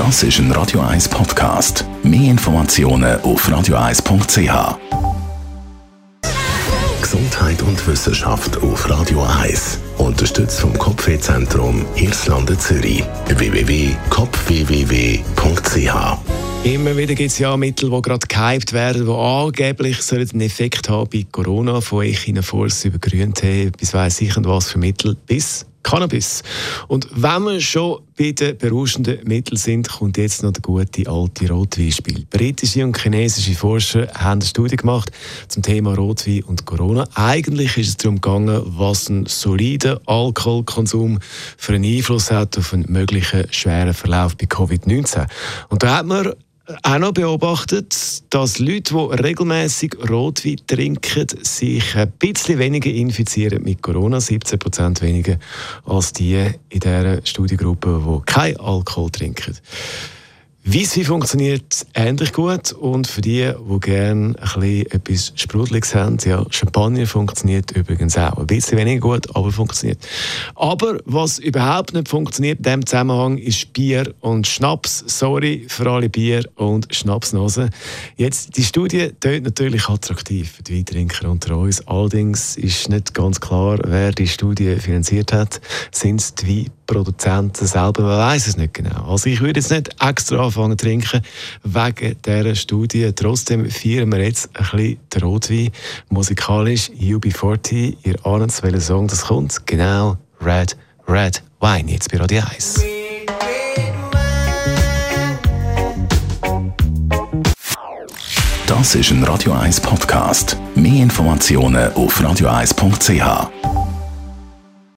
Das ist ein Radio 1 Podcast. Mehr Informationen auf radio1.ch. Gesundheit und Wissenschaft auf Radio 1. Unterstützt vom Kopfwehzentrum Irlande Zürich. www.kopfwww.ch Immer wieder gibt es ja Mittel, die gerade gehypt werden, die angeblich einen Effekt haben bei Corona, von Echinophoros über Grüntee bis weiss ich und was für Mittel, bis Cannabis. Und wenn wir schon bei den berauschenden Mitteln sind, kommt jetzt noch der gute alte Rotweinspiel. Britische und chinesische Forscher haben eine Studie gemacht zum Thema Rotwein und Corona. Eigentlich ist es darum gegangen, was ein solider Alkoholkonsum für einen Einfluss hat auf einen möglichen schweren Verlauf bei Covid-19. Und da hat man auch noch beobachtet, dass Leute, die regelmäßig Rotwein trinken, sich ein bisschen weniger infizieren mit Corona, 17 Prozent weniger als die in dieser Studiengruppe, die kein Alkohol trinken. Weisswein funktioniert ähnlich gut und für die, die gerne ein bisschen etwas Sprudeliges haben, ja, Champagner funktioniert übrigens auch. Ein bisschen weniger gut, aber funktioniert. Aber was überhaupt nicht funktioniert in diesem Zusammenhang ist Bier und Schnaps. Sorry für alle Bier- und Schnapsnasen. Jetzt, die Studie tönt natürlich attraktiv für die Weintrinker unter uns. Allerdings ist nicht ganz klar, wer die Studie finanziert hat. Sind es die Produzenten selber, man weiß es nicht genau. Also ich würde jetzt nicht extra anfangen zu trinken wegen dieser Studie. Trotzdem feiern wir jetzt ein bisschen den Rotwein. Musikalisch UB40, ihr ahnt welcher Song das kommt. Genau, Red, Red Wine, jetzt bei Radio 1. Das ist ein Radio 1 Podcast. Mehr Informationen auf radio1.ch.